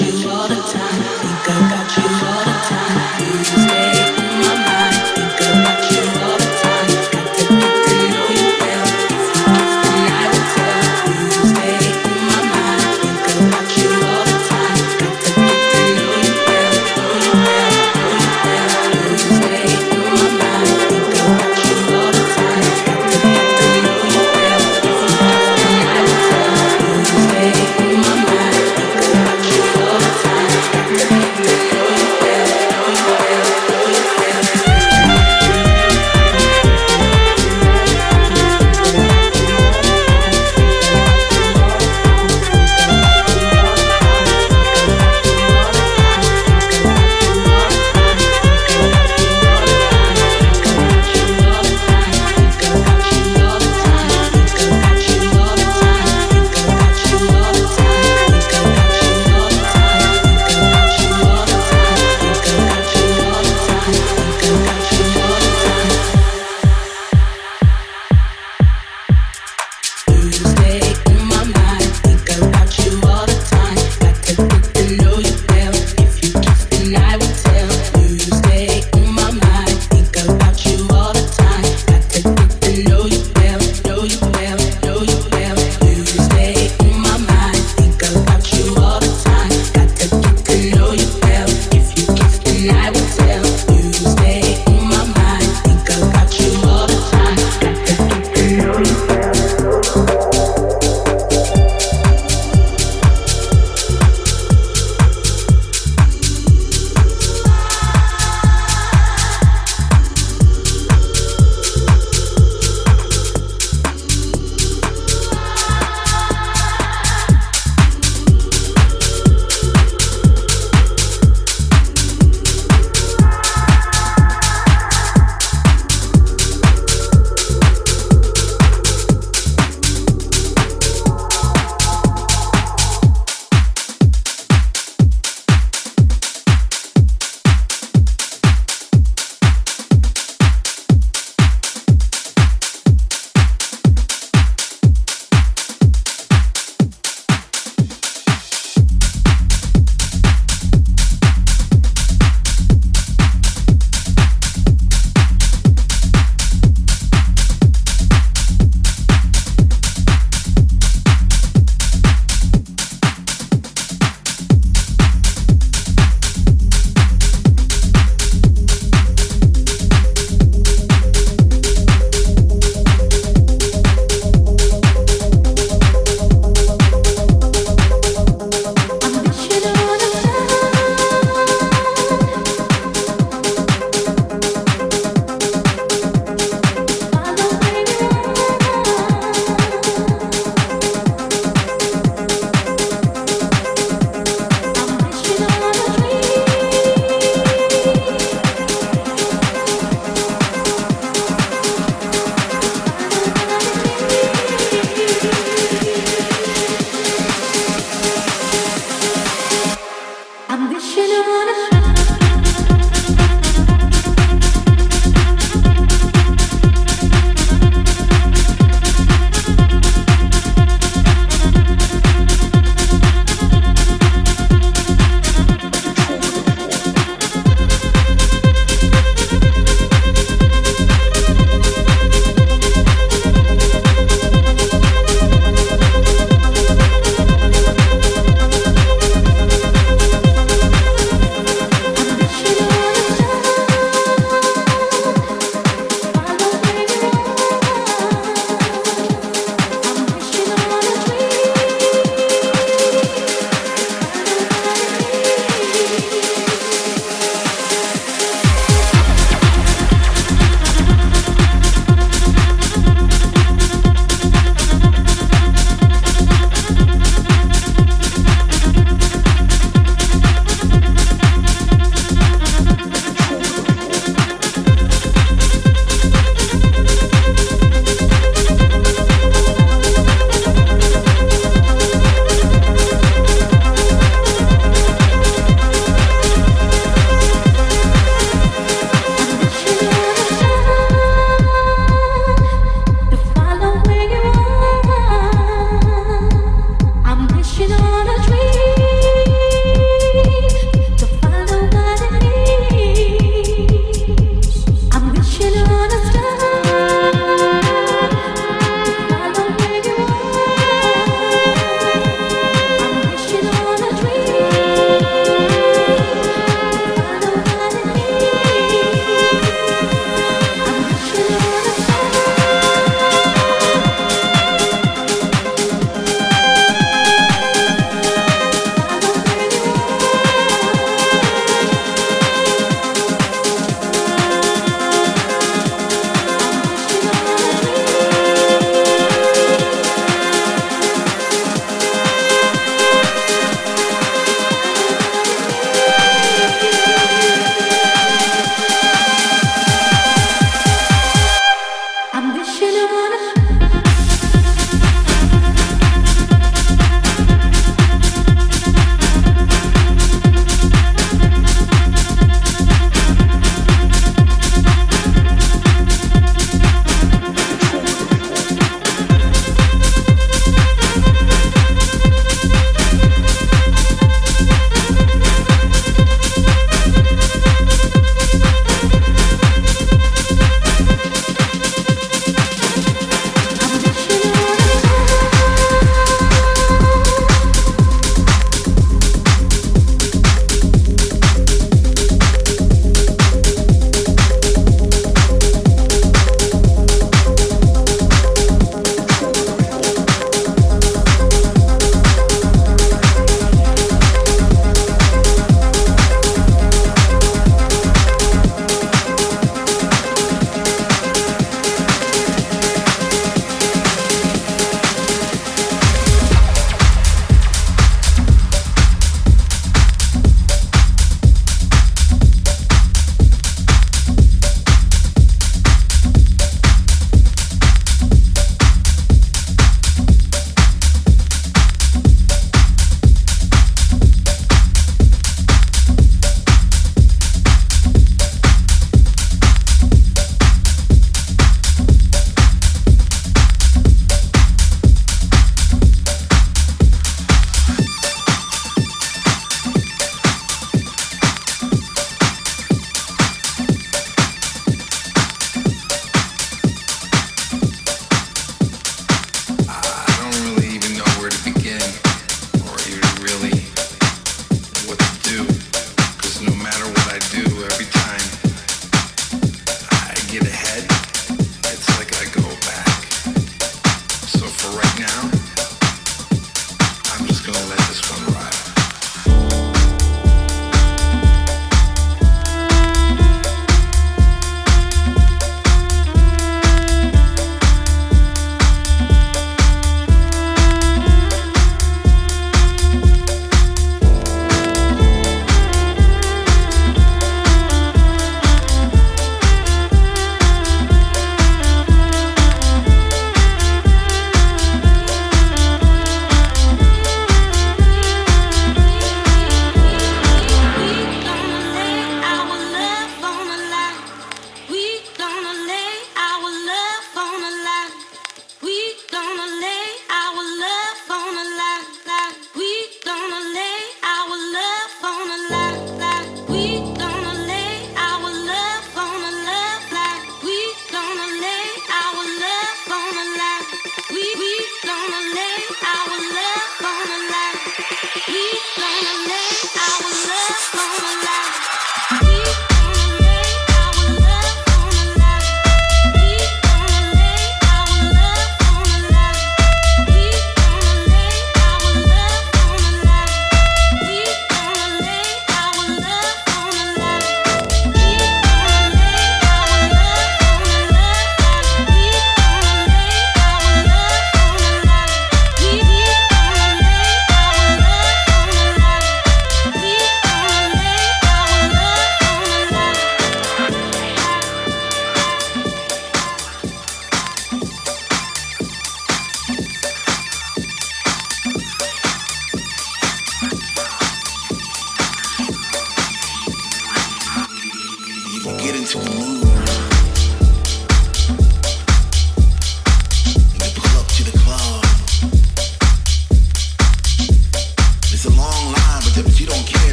You all the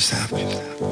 just happened.